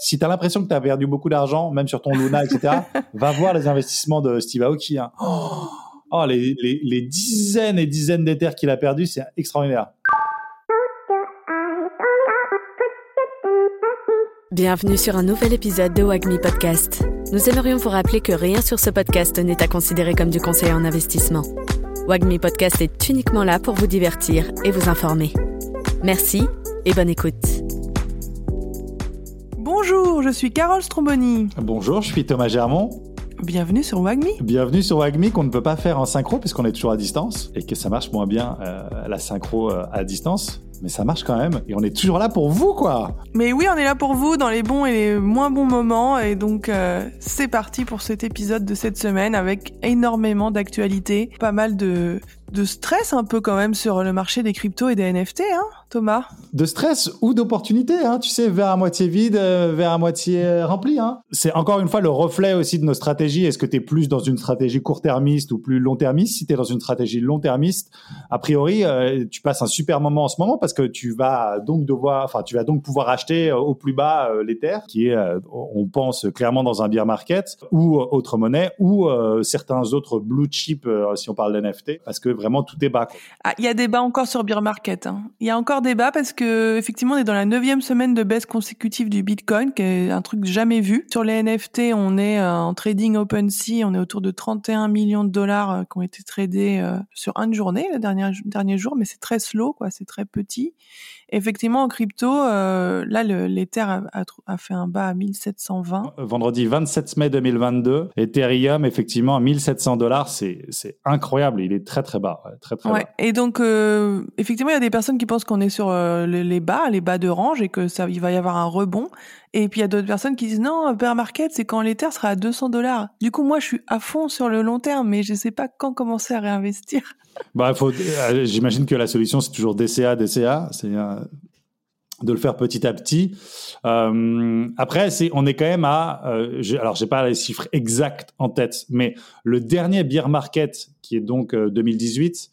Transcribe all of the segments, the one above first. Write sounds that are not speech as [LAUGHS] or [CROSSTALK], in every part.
si tu as l'impression que tu as perdu beaucoup d'argent, même sur ton Luna, etc., [LAUGHS] va voir les investissements de Steve Aoki. Hein. Oh, les, les, les, dizaines et dizaines d'éthers qu'il a perdu, c'est extraordinaire. Bienvenue sur un nouvel épisode de Wagmi Podcast. Nous aimerions vous rappeler que rien sur ce podcast n'est à considérer comme du conseil en investissement. Wagmi Podcast est uniquement là pour vous divertir et vous informer. Merci et bonne écoute. Bonjour, je suis Carole Stromboni. Bonjour, je suis Thomas Germont. Bienvenue sur Wagmi. Bienvenue sur Wagmi qu'on ne peut pas faire en synchro puisqu'on est toujours à distance et que ça marche moins bien euh, la synchro euh, à distance mais ça marche quand même et on est toujours là pour vous quoi. Mais oui, on est là pour vous dans les bons et les moins bons moments et donc euh, c'est parti pour cet épisode de cette semaine avec énormément d'actualités, pas mal de de stress un peu quand même sur le marché des cryptos et des NFT, hein, Thomas? De stress ou d'opportunité, hein, tu sais, vers à moitié vide, euh, vers à moitié euh, rempli. Hein. C'est encore une fois le reflet aussi de nos stratégies. Est-ce que tu es plus dans une stratégie court-termiste ou plus long-termiste? Si tu es dans une stratégie long-termiste, a priori, euh, tu passes un super moment en ce moment parce que tu vas donc devoir, tu vas donc pouvoir acheter au plus bas l'Ether, qui est, on pense clairement dans un bear market, ou autre monnaie, ou certains autres blue chip, si on parle d'NFT, parce que vraiment tout bas. Ah, il y a des bas encore sur Bear Market. Hein. Il y a encore des bas parce que effectivement on est dans la neuvième semaine de baisse consécutive du Bitcoin, qui est un truc jamais vu. Sur les NFT, on est euh, en trading OpenSea, on est autour de 31 millions de dollars euh, qui ont été tradés euh, sur une journée, le dernier, dernier jour, mais c'est très slow, quoi, c'est très petit. Effectivement, en crypto, là, l'Ether a, a, fait un bas à 1720. Vendredi 27 mai 2022, Ethereum, effectivement, à 1700 dollars, c'est incroyable. Il est très, très bas. Très, très ouais. Et donc, euh, effectivement, il y a des personnes qui pensent qu'on est sur euh, les, bas, les bas de range et que ça, il va y avoir un rebond. Et puis, il y a d'autres personnes qui disent non, bear market, c'est quand l'Ether sera à 200 dollars. Du coup, moi, je suis à fond sur le long terme, mais je sais pas quand commencer à réinvestir. Bah, faut, euh, j'imagine que la solution, c'est toujours DCA, DCA. C'est de le faire petit à petit. Euh, après, c'est, on est quand même à, euh, alors j'ai pas les chiffres exacts en tête, mais le dernier beer market, qui est donc 2018,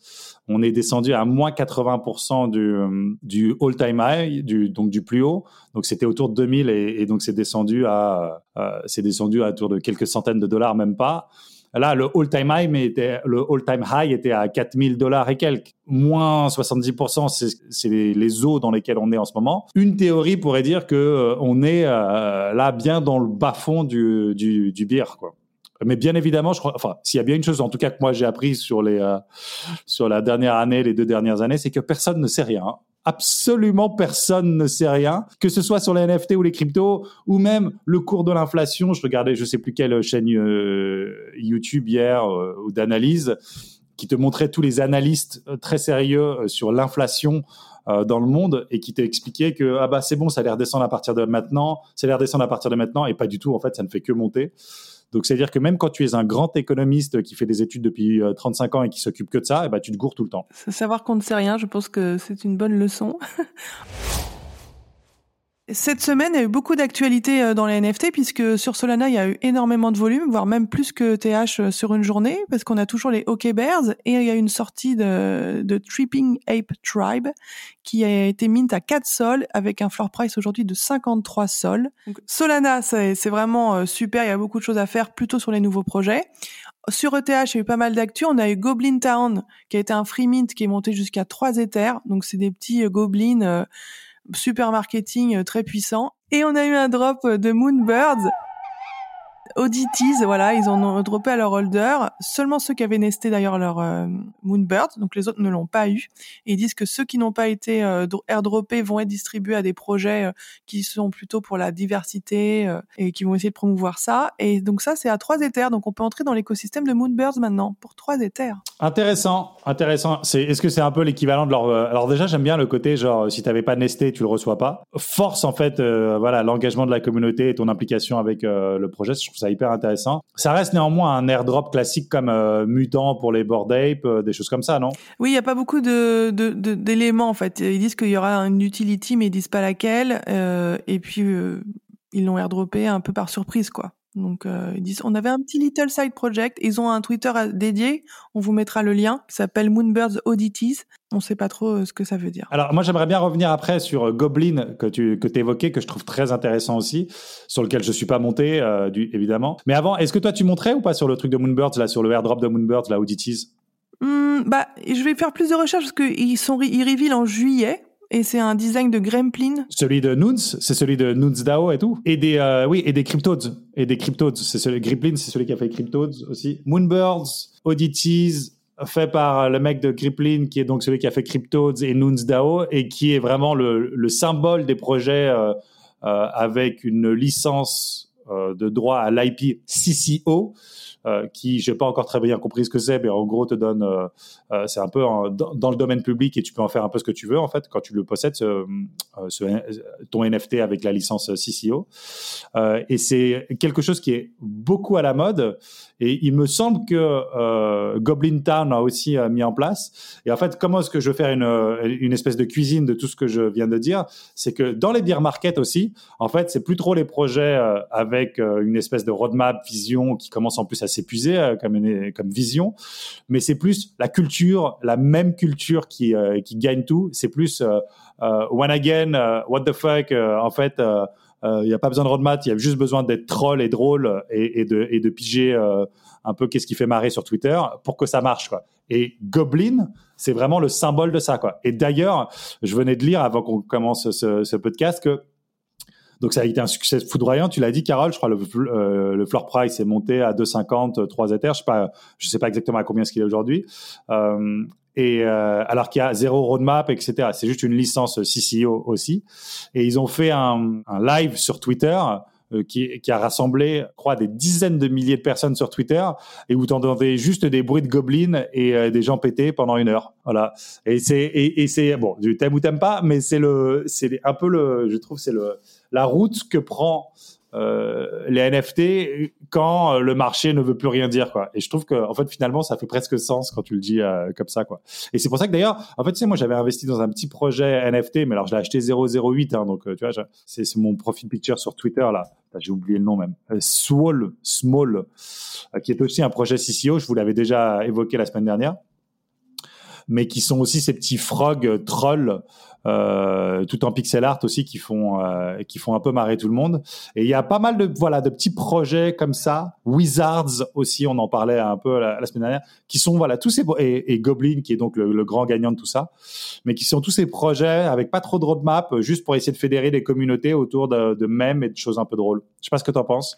on est descendu à moins 80% du, du all-time high, du, donc du plus haut. Donc c'était autour de 2000 et, et donc c'est descendu à, c'est descendu à autour de quelques centaines de dollars, même pas. Là, le all-time high, était, le all-time à 4000 dollars et quelques. Moins 70%, c'est les, eaux dans lesquelles on est en ce moment. Une théorie pourrait dire que euh, on est euh, là bien dans le bas fond du, du, beer, quoi. Mais bien évidemment, enfin, s'il y a bien une chose, en tout cas que moi j'ai appris sur les, euh, sur la dernière année, les deux dernières années, c'est que personne ne sait rien absolument personne ne sait rien, que ce soit sur les NFT ou les cryptos, ou même le cours de l'inflation. Je regardais, je sais plus quelle chaîne euh, YouTube hier euh, ou d'analyse qui te montrait tous les analystes euh, très sérieux sur l'inflation dans le monde et qui t'expliquait que ah bah c'est bon, ça a l'air descendre à partir de maintenant, ça a l'air descendre à partir de maintenant et pas du tout en fait, ça ne fait que monter. Donc, c'est-à-dire que même quand tu es un grand économiste qui fait des études depuis 35 euh, ans et qui s'occupe que de ça, eh ben, tu te gourres tout le temps. Savoir qu'on ne sait rien, je pense que c'est une bonne leçon. [LAUGHS] Cette semaine, il y a eu beaucoup d'actualités euh, dans les NFT puisque sur Solana, il y a eu énormément de volume, voire même plus que TH euh, sur une journée, parce qu'on a toujours les OK Bears et il y a une sortie de, de Tripping Ape Tribe qui a été mint à 4 sols avec un floor price aujourd'hui de 53 sols. Donc, Solana, c'est vraiment euh, super, il y a beaucoup de choses à faire plutôt sur les nouveaux projets. Sur ETH, il y a eu pas mal d'actu. On a eu Goblin Town, qui a été un free mint qui est monté jusqu'à 3 Ethers. Donc, c'est des petits goblins super marketing euh, très puissant. Et on a eu un drop de Moonbirds Audities, voilà, ils en ont droppé à leur holder. Seulement ceux qui avaient nesté d'ailleurs leur euh, Moonbird, donc les autres ne l'ont pas eu. Et ils disent que ceux qui n'ont pas été euh, airdroppés vont être distribués à des projets euh, qui sont plutôt pour la diversité et qui vont essayer de promouvoir ça. Et donc ça, c'est à trois éthers. Donc on peut entrer dans l'écosystème de Moonbirds maintenant pour trois éthers. Intéressant, intéressant. Est-ce que c'est un peu l'équivalent de leur... Alors déjà, j'aime bien le côté genre, si t'avais pas nesté, tu le reçois pas. Force en fait, voilà, l'engagement de la communauté et ton implication avec le projet. Je trouve ça hyper intéressant. Ça reste néanmoins un airdrop classique comme euh, Mutant pour les Bored Ape, euh, des choses comme ça, non? Oui, il n'y a pas beaucoup de, d'éléments en fait. Ils disent qu'il y aura une utility, mais ils disent pas laquelle. Euh, et puis ils l'ont airdroppé un peu par surprise, quoi. Donc euh, ils disent on avait un petit little side project, ils ont un Twitter dédié, on vous mettra le lien qui s'appelle Moonbirds Oddities. On sait pas trop ce que ça veut dire. Alors moi j'aimerais bien revenir après sur Goblin que tu que évoquais que je trouve très intéressant aussi, sur lequel je suis pas monté du, évidemment. Mais avant, est-ce que toi tu montrais ou pas sur le truc de Moonbirds là sur le airdrop de Moonbirds là Oddities? Hmm, bah, je vais faire plus de recherches parce qu'ils sont ils reveal en juillet. Et c'est un design de Gremplin. Celui de Nuns, c'est celui de Nuns DAO et tout. Et des, euh, oui, et des Cryptodes. Et des Cryptodes. C'est celui, Gremplin, c'est celui qui a fait Cryptodes aussi. Moonbirds, Oddities, fait par le mec de Griplin, qui est donc celui qui a fait Cryptodes et Nuns DAO, et qui est vraiment le, le symbole des projets euh, euh, avec une licence de droit à l'IP CCO. Euh, qui, j'ai pas encore très bien compris ce que c'est, mais en gros te donne, euh, euh, c'est un peu dans, le domaine public et tu peux en faire un peu ce que tu veux en fait quand tu le possèdes, ton NFT avec la licence CCO. et c'est quelque chose qui est beaucoup à la mode et il me semble que euh, Goblin Town a aussi euh, mis en place. Et en fait, comment est-ce que je veux faire une, euh, une espèce de cuisine de tout ce que je viens de dire? C'est que dans les beer markets aussi, en fait, c'est plus trop les projets euh, avec une espèce de roadmap, vision qui commence en plus à s'épuiser comme, une, comme vision, mais c'est plus la culture, la même culture qui, qui gagne tout. C'est plus one again, what the fuck, en fait il euh, n'y a pas besoin de roadmap, il y a juste besoin d'être troll et drôle et, de, piger euh, un peu qu'est-ce qui fait marrer sur Twitter pour que ça marche. Quoi. Et Goblin, c'est vraiment le symbole de ça. Quoi. Et d'ailleurs, je venais de lire avant qu'on commence ce, podcast que donc ça a été un succès foudroyant. Tu l'as dit, Carole. Je crois le, le floor price est monté à 2,50, 3 Ethers. Je sais sais pas exactement à combien ce qu'il est aujourd'hui. Euh, et euh, alors qu'il y a zéro roadmap, etc. C'est juste une licence CCO aussi. Et ils ont fait un, live sur Twitter euh, qui, qui, a rassemblé, je crois, des dizaines de milliers de personnes sur Twitter et où t'entendais juste des bruits de gobelins et euh, des gens pétés pendant une heure. Voilà. Et c'est et, c'est bon, tu t'aimes ou t'aimes pas, mais c'est le c'est un peu le, je trouve, c'est le la route que prend euh, les NFT quand euh, le marché ne veut plus rien dire quoi. Et je trouve que en fait finalement ça fait presque sens quand tu le dis euh, comme ça quoi. Et c'est pour ça que d'ailleurs en fait tu moi j'avais investi dans un petit projet NFT mais alors je l'ai acheté 008 hein, donc tu vois c'est mon profil picture sur Twitter là. J'ai oublié le nom même. Swall Small qui est aussi un projet CCO, je vous l'avais déjà évoqué la semaine dernière mais qui sont aussi ces petits frogs trolls euh, tout en pixel art aussi qui font euh, qui font un peu marrer tout le monde. Et il y a pas mal de voilà de petits projets comme ça, Wizards aussi, on en parlait un peu la, semaine dernière, qui sont voilà tous ces et, et Goblin qui est donc le, grand gagnant de tout ça, mais qui sont tous ces projets avec pas trop de roadmap, juste pour essayer de fédérer des communautés autour de, de mèmes et de choses un peu drôles. Je sais pas ce que tu en penses.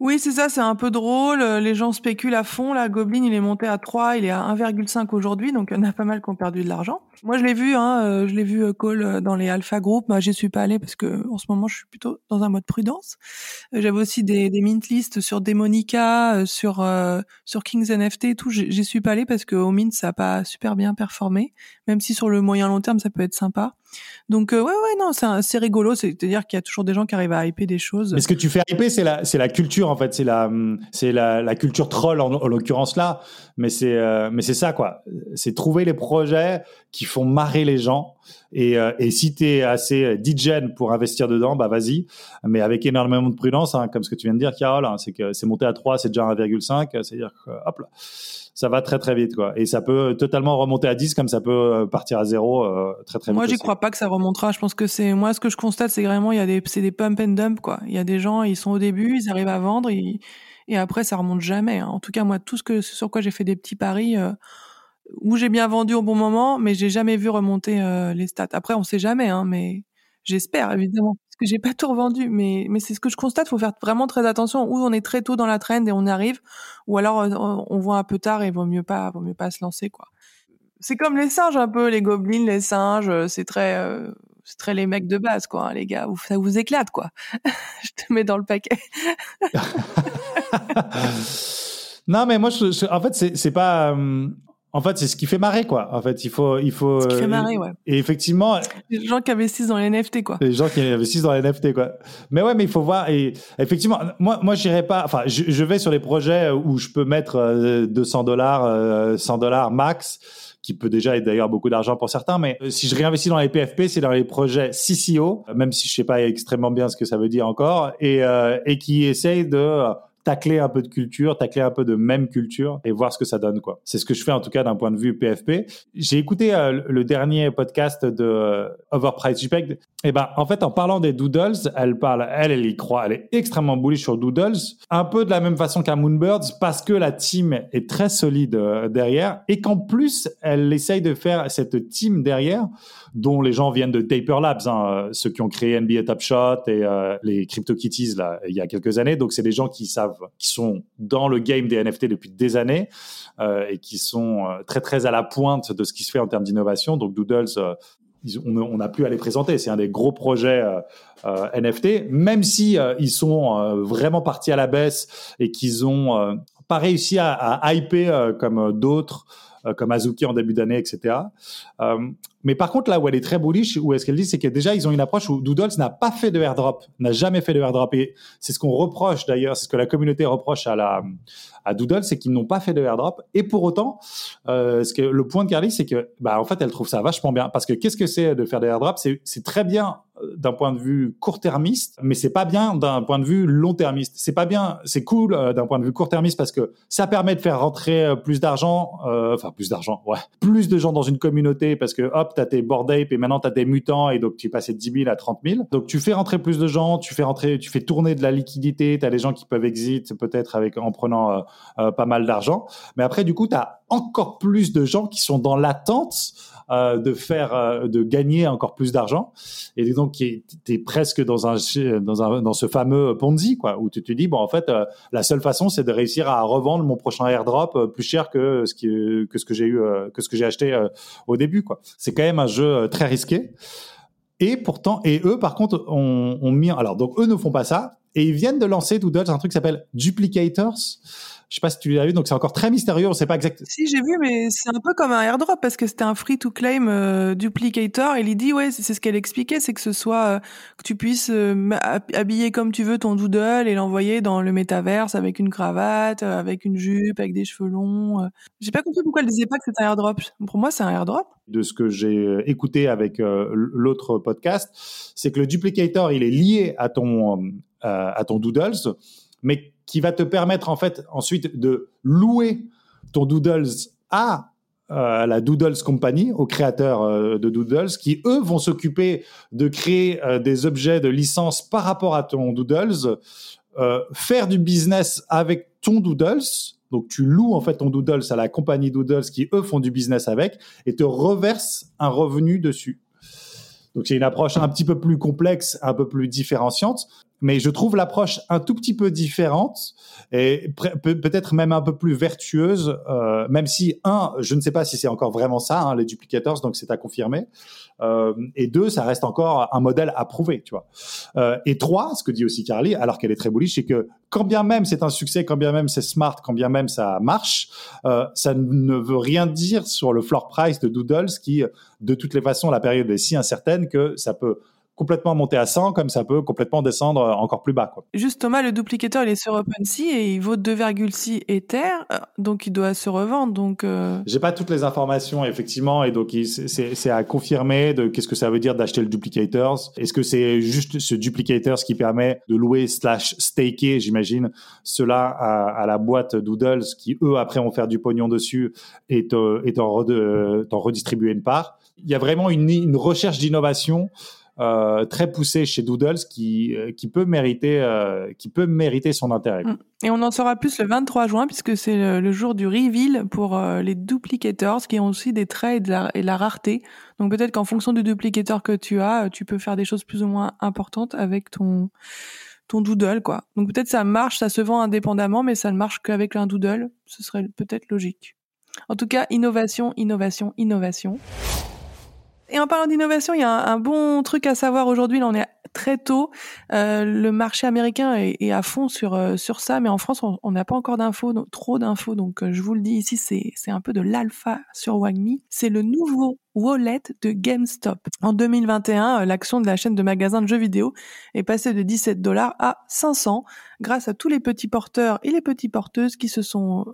Oui, c'est ça, c'est un peu drôle. Les gens spéculent à fond. La Goblin, il est monté à 3, il est à 1,5 aujourd'hui, donc il y en a pas mal qui ont perdu de l'argent. Moi, je l'ai vu, hein, euh, je l'ai vu euh, call euh, dans les alpha group. Moi, j'y suis pas allé parce que en ce moment, je suis plutôt dans un mode prudence. J'avais aussi des, des mint lists sur Demonica, sur sur Kings NFT et tout. J'y suis pas allé parce que au mint, ça a pas super bien performé, même si sur le moyen long terme, ça peut être sympa. Donc ouais, ouais, non, c'est rigolo. C'est-à-dire qu'il y a toujours des gens qui arrivent à hyper des choses. Mais ce que tu fais hyper, c'est la c'est la culture en fait, c'est la c'est la, la culture troll en, en l'occurrence là. Mais c'est mais c'est ça quoi. C'est trouver les projets qui font marrer les gens. Et, euh, et si tu es assez digène pour investir dedans, bah vas-y. Mais avec énormément de prudence, hein, comme ce que tu viens de dire, Carole, hein, c'est que c'est monté à 3, c'est déjà 1,5. C'est-à-dire que, hop là, ça va très très vite. quoi. Et ça peut totalement remonter à 10 comme ça peut euh, partir à 0 euh, très très vite. Moi, j'y crois pas que ça remontera. Je pense que c'est moi ce que je constate, c'est vraiment il y a des c'est des pump and dump quoi. Il y a des gens, ils sont au début, ils arrivent à vendre, et après ça remonte jamais. Hein. En tout cas, moi, tout ce que sur quoi j'ai fait des petits paris où j'ai bien vendu au bon moment, mais j'ai jamais vu remonter euh, les stats. Après, on sait jamais, hein, mais j'espère évidemment parce que j'ai pas tout revendu. Mais mais c'est ce que je constate. Faut faire vraiment très attention. Où on est très tôt dans la trend et on arrive, ou alors euh, on voit un peu tard et vaut mieux pas, vaut mieux pas se lancer quoi. C'est comme les singes un peu, les gobelins, les singes. Euh, c'est très c'est très les mecs de base, quoi, hein, les gars. Ça vous éclate, quoi. [LAUGHS] je te mets dans le paquet. [LAUGHS] non, mais moi, je, en fait, c'est pas. En fait, c'est ce qui fait marrer, quoi. En fait, il faut, il faut. Ce qui fait marrer, ouais. Et effectivement. Les gens qui investissent dans les NFT, quoi. Les gens qui investissent dans les NFT, quoi. Mais ouais, mais il faut voir. Et effectivement, moi, moi, j'irai pas. Enfin, je, je, vais sur les projets où je peux mettre 200 euh, dollars, 100 euh, dollars max qui peut déjà être d'ailleurs beaucoup d'argent pour certains. Mais euh, si je réinvestis dans les PFP, c'est dans les projets CCO, même si je sais pas extrêmement bien ce que ça veut dire encore, et, euh, et qui essayent de tacler un peu de culture, tacler un peu de même culture et voir ce que ça donne quoi. C'est ce que je fais en tout cas d'un point de vue PFP. J'ai écouté euh, le dernier podcast de euh, Overpriced JPEG. Et ben en fait en parlant des doodles, elle parle, elle elle y croit, elle est extrêmement bullish sur doodles, un peu de la même façon qu'à Moonbirds parce que la team est très solide euh, derrière et qu'en plus elle essaye de faire cette team derrière dont les gens viennent de Taper Labs, hein, ceux qui ont créé NBA Top Shot et les CryptoKitties là il y a quelques années. Donc c'est des gens qui savent qui sont dans le game des NFT depuis des années euh, et qui sont euh, très très à la pointe de ce qui se fait en termes d'innovation. Donc Doodles, euh, on n'a plus à les présenter. C'est un des gros projets NFT, même si ils sont vraiment partis à la baisse et qu'ils ont pas réussi à, à hyper comme d'autres comme Azuki en début d'année, etc. Mais par contre, là où elle est très bullish, où est-ce qu'elle dit, c'est que déjà, ils ont une approche où Doodles n'a pas fait de airdrop, n'a jamais fait de airdrop. Et c'est ce qu'on reproche d'ailleurs, c'est ce que la communauté reproche à la, à c'est qu'ils n'ont pas fait de airdrop. Et pour autant, euh, ce que, le point de Carly, c'est que, bah, en fait, elle trouve ça vachement bien. Parce que qu'est-ce que c'est de faire des airdrops? C'est, très bien euh, d'un point de vue court-termiste, mais c'est pas bien d'un point de vue long-termiste. C'est pas bien, c'est cool euh, d'un point de vue court-termiste parce que ça permet de faire rentrer euh, plus d'argent, enfin plus d'argent, ouais, plus de gens dans une communauté parce que hop, tu as tes board ape et maintenant tu as des mutants et donc tu passes de 10 000 à 30 000. Donc tu fais rentrer plus de gens, tu fais rentrer, tu fais tourner de la liquidité, tu as des gens qui peuvent exit peut-être avec en prenant euh, euh, pas mal d'argent. Mais après du coup, tu as encore plus de gens qui sont dans l'attente euh, de faire, euh, de gagner encore plus d'argent. Et donc, tu es presque dans un, dans un, dans ce fameux Ponzi, quoi, où tu te dis, bon, en fait, euh, la seule façon, c'est de réussir à revendre mon prochain airdrop plus cher que ce qui, que ce que j'ai eu, que ce que j'ai acheté au début, quoi. C'est quand même un jeu très risqué. Et pourtant, et eux, par contre, ont, ont mis, alors, donc, eux ne font pas ça. Et ils viennent de lancer Doodles un truc qui s'appelle Duplicators. Je sais pas si tu l'as vu, donc c'est encore très mystérieux. On sait pas exactement. Si j'ai vu, mais c'est un peu comme un airdrop parce que c'était un free to claim euh, duplicator. Et il dit ouais, c'est ce qu'elle expliquait, c'est que ce soit euh, que tu puisses euh, habiller comme tu veux ton doodle et l'envoyer dans le métaverse avec une cravate, avec une jupe, avec des cheveux longs. J'ai pas compris pourquoi elle disait pas que c'était un airdrop. Pour moi, c'est un airdrop. De ce que j'ai écouté avec l'autre podcast, c'est que le duplicator, il est lié à ton à ton doodles, mais qui va te permettre en fait ensuite de louer ton Doodles à euh, la Doodles Company, aux créateurs euh, de Doodles, qui eux vont s'occuper de créer euh, des objets de licence par rapport à ton Doodles, faire du business avec ton Doodles. Donc tu loues en fait ton Doodles à la compagnie Doodles qui eux font du business avec et te reverse un revenu dessus. Donc c'est une approche un petit peu plus complexe, un peu plus différenciante, mais je trouve l'approche un tout petit peu différente et peut-être même un peu plus vertueuse, euh, même si un, je ne sais pas si c'est encore vraiment ça, hein, les duplicators, donc c'est à confirmer, euh, et deux, ça reste encore un modèle à prouver, tu vois. Euh, et trois, ce que dit aussi Carly, alors qu'elle est très bullish, c'est que quand bien même c'est un succès, quand bien même c'est smart, quand bien même ça marche, euh, ça ne veut rien dire sur le floor price de Doodles qui, de toutes les façons, la période est si incertaine que ça peut complètement monter à 100 comme ça peut complètement descendre encore plus bas. Quoi. Juste Thomas, le duplicateur il est sur OpenSea et il vaut 2,6 Ether, euh, donc il doit se revendre. Donc euh... j'ai pas toutes les informations effectivement et donc c'est à confirmer de qu'est-ce que ça veut dire d'acheter le duplicator. Est-ce que c'est juste ce duplicator qui permet de louer slash staker, j'imagine, cela à, à, la boîte Doodles qui eux après vont faire du pognon dessus et t'en redistribuer une part? Il y a vraiment une, une recherche d'innovation euh, très poussé chez Doodles qui, euh, qui, peut mériter, euh, qui peut mériter son intérêt. Mm. Et on en saura plus le 23 juin puisque c'est le, jour du reveal pour les duplicators qui ont aussi des traits et de la rareté. Donc peut-être qu'en fonction du duplicator que tu as, tu peux faire des choses plus ou moins importantes avec ton ton doodle quoi. Donc peut-être ça marche, ça se vend indépendamment mais ça ne marche qu'avec un doodle, ce serait peut-être logique. En tout cas, innovation, innovation, innovation. Et en parlant d'innovation, il y a un, bon truc à savoir aujourd'hui. Là, on est très tôt. Euh, le marché américain est, à fond sur euh, sur ça, mais en France, on n'a pas encore d'infos, trop d'infos. Donc, euh, je vous le dis ici, c'est c'est un peu de l'alpha sur Wagmi. C'est le nouveau wallet de GameStop. En 2021, l'action de la chaîne de magasins de jeux vidéo est passée de 17 dollars à 500 grâce à tous les petits porteurs et les petites porteuses qui se sont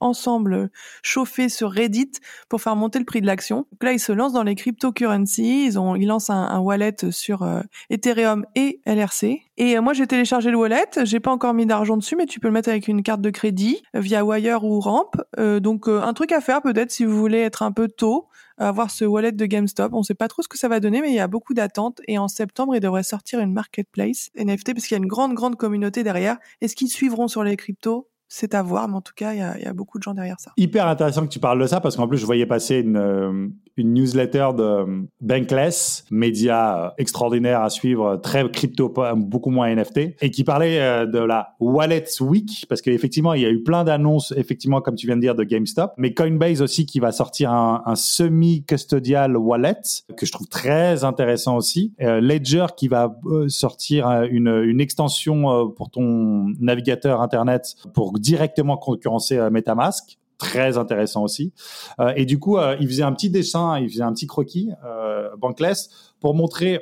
ensemble chauffer sur Reddit pour faire monter le prix de l'action. Donc là, ils se lancent dans les cryptocurrencies. Ils ont, ils lancent un, wallet sur euh, Ethereum et LRC. Et euh, moi, j'ai téléchargé le wallet. J'ai pas encore mis d'argent dessus, mais tu peux le mettre avec une carte de crédit via Wire ou Ramp. donc, un truc à faire peut-être si vous voulez être un peu tôt avoir ce wallet de GameStop. On sait pas trop ce que ça va donner, mais il y a beaucoup d'attentes. Et en septembre, il devrait sortir une marketplace NFT parce qu'il y a une grande, grande communauté derrière. Est-ce qu'ils suivront sur les cryptos c'est à voir, mais en tout cas, il y, a, y a, beaucoup de gens derrière ça. Hyper intéressant que tu parles de ça, parce qu'en plus, je voyais passer une, euh, une newsletter de Bankless, média euh, extraordinaire à suivre, très crypto, beaucoup moins NFT, et qui parlait euh, de la Wallet Week, parce qu'effectivement, il y a eu plein d'annonces, effectivement, comme tu viens de dire, de GameStop, mais Coinbase aussi qui va sortir un, semi-custodial wallet, que je trouve très intéressant aussi. Ledger qui va sortir une, une extension pour ton navigateur Internet pour directement concurrencer euh, MetaMask très intéressant aussi. Euh, et du coup, euh, il faisait un petit dessin, il faisait un petit croquis, Bankless, pour montrer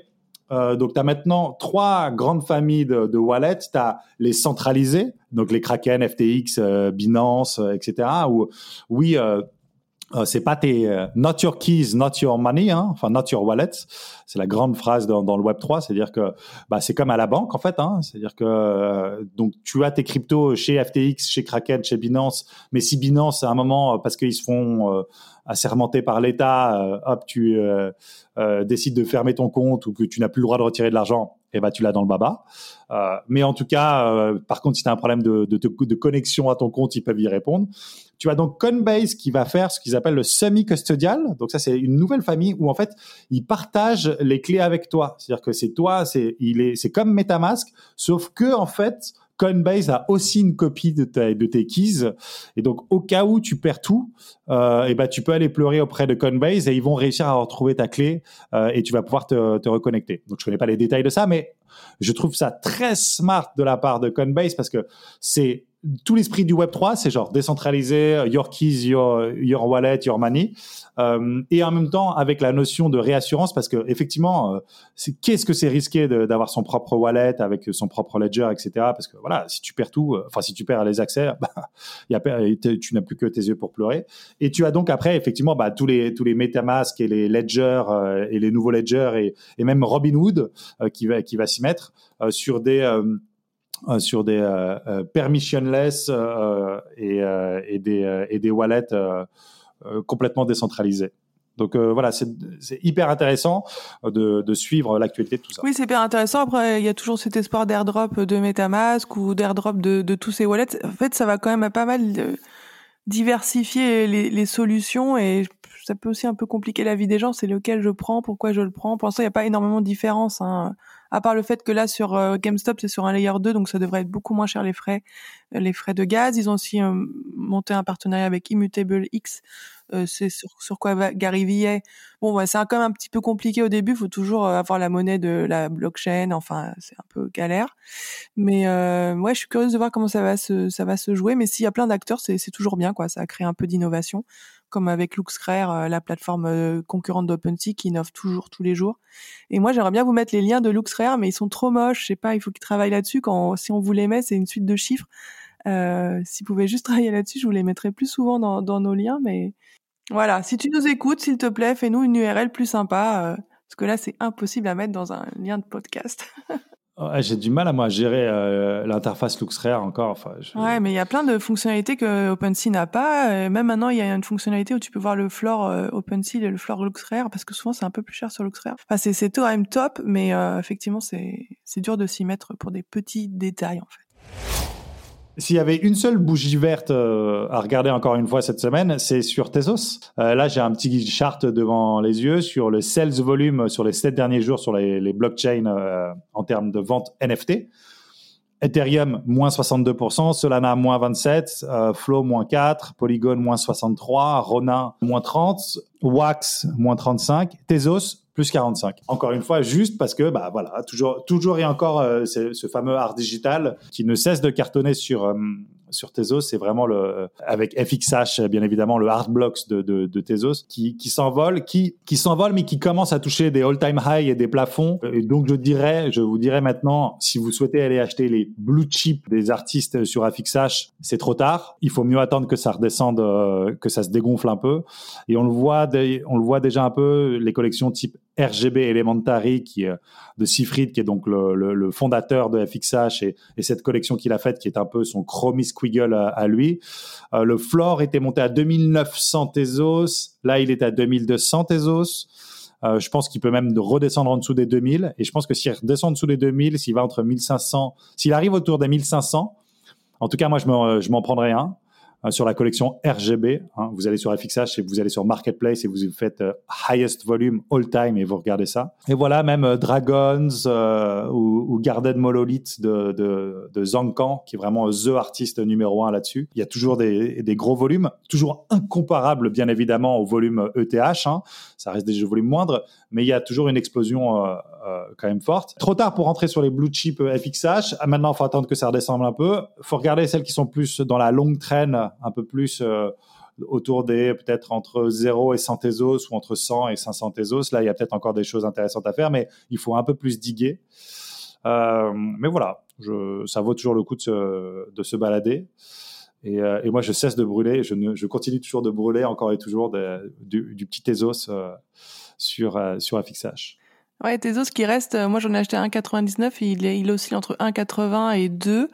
donc, tu as maintenant trois grandes familles de, de wallets. Tu as les centralisés, donc les Kraken, FTX, Binance, etc. Où, oui, euh, c'est pas tes euh, not your keys, not your money, hein, enfin not your wallet. C'est la grande phrase dans, dans le Web 3, c'est-à-dire que bah, c'est comme à la banque en fait. Hein, c'est-à-dire que euh, donc tu as tes cryptos chez FTX, chez Kraken, chez Binance, mais si Binance à un moment parce qu'ils se font assermenté par l'État, euh, hop, tu euh, euh, décides de fermer ton compte ou que tu n'as plus le droit de retirer de l'argent, eh ben tu l'as dans le baba. mais en tout cas, par contre, si tu as un problème de, de, de, connexion à ton compte, ils peuvent y répondre. Tu as donc Coinbase qui va faire ce qu'ils appellent le semi-custodial. Donc ça, c'est une nouvelle famille où en fait, ils partagent les clés avec toi. C'est-à-dire que c'est toi, c'est il est, c'est comme MetaMask, sauf que en fait, Coinbase a aussi une copie de, de tes keys. Et donc, au cas où tu perds tout, euh, et ben, tu peux aller pleurer auprès de Coinbase et ils vont réussir à retrouver ta clé euh, et tu vas pouvoir te, te reconnecter. Donc, je connais pas les détails de ça, mais je trouve ça très smart de la part de Coinbase parce que c'est tout l'esprit du Web 3, c'est genre décentralisé, your keys, your, your wallet, your money, euh, et en même temps avec la notion de réassurance, parce que effectivement, euh, qu'est-ce que c'est risqué d'avoir son propre wallet avec son propre ledger, etc. Parce que voilà, si tu perds tout, euh, enfin si tu perds les accès, [LAUGHS] bah, y a, tu n'as plus que tes yeux pour pleurer. Et tu as donc après effectivement bah, tous les tous les MetaMask et les ledgers euh, et les nouveaux ledgers et, et même Robinhood qui va qui va s'y mettre sur des euh, sur des euh, euh, permissionless et, des, et des wallets complètement décentralisés. Donc voilà, c'est hyper intéressant de, suivre l'actualité de tout ça. Oui, c'est hyper intéressant. Après, il y a toujours cet espoir d'airdrop de MetaMask ou d'airdrop de, tous ces wallets. En fait, ça va quand même pas mal diversifier les, les, solutions et ça peut aussi un peu compliquer la vie des gens. C'est lequel je prends, pourquoi je le prends. Pour l'instant, il n'y a pas énormément de différence. Hein à part le fait que là sur euh, GameStop c'est sur un layer 2 donc ça devrait être beaucoup moins cher les frais les frais de gaz. Ils ont aussi euh, monté un partenariat avec Immutable X euh, c'est sur, sur quoi Gary Villet bon ouais, c'est quand même un petit peu compliqué au début. Faut toujours avoir la monnaie de la blockchain. Enfin c'est un peu galère. Mais euh, ouais je suis curieuse de voir comment ça va se ça va se jouer. Mais s'il y a plein d'acteurs c'est c'est toujours bien quoi. Ça a créé un peu d'innovation comme avec LuxRare, la plateforme concurrente d'OpenSea qui innove toujours tous les jours. Et moi, j'aimerais bien vous mettre les liens de LuxRare, mais ils sont trop moches. Je sais pas, il faut qu'ils travaillent là-dessus. Quand si on vous les met, c'est une suite de chiffres. Euh, S'ils pouvaient juste [LAUGHS] travailler là-dessus, je vous les mettrais plus souvent dans, dans, nos liens. Mais voilà, si tu nous écoutes, s'il te plaît, fais-nous une URL plus sympa. Euh, parce que là, c'est impossible à mettre dans un lien de podcast. [LAUGHS] j'ai du mal à moi gérer euh, l'interface LuxRare encore. Ouais, mais il y a plein de fonctionnalités que OpenSea n'a pas. même maintenant, il y a une fonctionnalité où tu peux voir le floor euh, OpenSea et le floor LuxRare parce que souvent c'est un peu plus cher sur LuxRare. Enfin, c'est c'est tout même top, mais euh, effectivement c'est c'est dur de s'y mettre pour des petits détails en fait. S'il y avait une seule bougie verte euh, à regarder encore une fois cette semaine, c'est sur Tezos. Euh, là, j'ai un petit chart devant les yeux sur le sales volume sur les sept derniers jours sur les, les blockchains euh, en termes de vente NFT. Ethereum, moins 62%, Solana, moins 27%, euh, Flow, moins 4%, Polygon, moins 63%, Ronin, moins 30%, Wax, moins 35%, Tezos, plus 45. Encore une fois, juste parce que, bah voilà, toujours, toujours et encore euh, ce fameux art digital qui ne cesse de cartonner sur euh, sur Tezos, c'est vraiment le avec FXH bien évidemment le hard blocks de, de, de Tezos qui, qui s'envole, qui qui s'envole mais qui commence à toucher des all-time high et des plafonds. Et donc je dirais, je vous dirais maintenant, si vous souhaitez aller acheter les blue chip des artistes sur FXH, c'est trop tard. Il faut mieux attendre que ça redescende, euh, que ça se dégonfle un peu. Et on le voit, on le voit déjà un peu les collections type RGB Elementary qui de Sifrid qui est donc le, le, fondateur de FXH et, et cette collection qu'il a faite qui est un peu son Chromie Squiggle à, lui. Euh, le floor était monté à 2900 Tezos, là il est à 2200 Tezos. Euh, je pense qu'il peut même redescendre en dessous des 2000 et je pense que s'il redescend en dessous des 2000, s'il va entre 1500, s'il arrive autour des 1500, en tout cas moi je m'en prendrai un. Hein, sur la collection RGB. Hein. vous allez sur FXH et vous allez sur Marketplace et vous faites euh, highest volume all time et vous regardez ça. Et voilà, même euh, Dragons euh, ou, Garden Monolith de, de, de qui est vraiment the artiste numéro un là-dessus. Il y a toujours des, des, gros volumes, toujours incomparables bien évidemment au volume ETH. Hein. Ça reste des volumes moindres, mais il y a toujours une explosion euh, euh, quand même forte. Trop tard pour rentrer sur les blue chip FXH. Ah, maintenant, il faut attendre que ça redescende un peu. faut regarder celles qui sont plus dans la longue traîne, un peu plus euh, autour des peut-être entre 0 et 100 Tezos ou entre 100 et 500 Tezos. Là, il y a peut-être encore des choses intéressantes à faire, mais il faut un peu plus diguer. Euh, mais voilà, ça vaut toujours le coup de se, de se balader. Et, euh, moi, je cesse de brûler. Je, continue toujours de brûler encore et toujours du, petit Tezos euh, sur, sur FXH. Ouais, Tezos qui reste, euh, moi j'en ai acheté un 1,99, il, est, il oscille entre 1,80 et 2.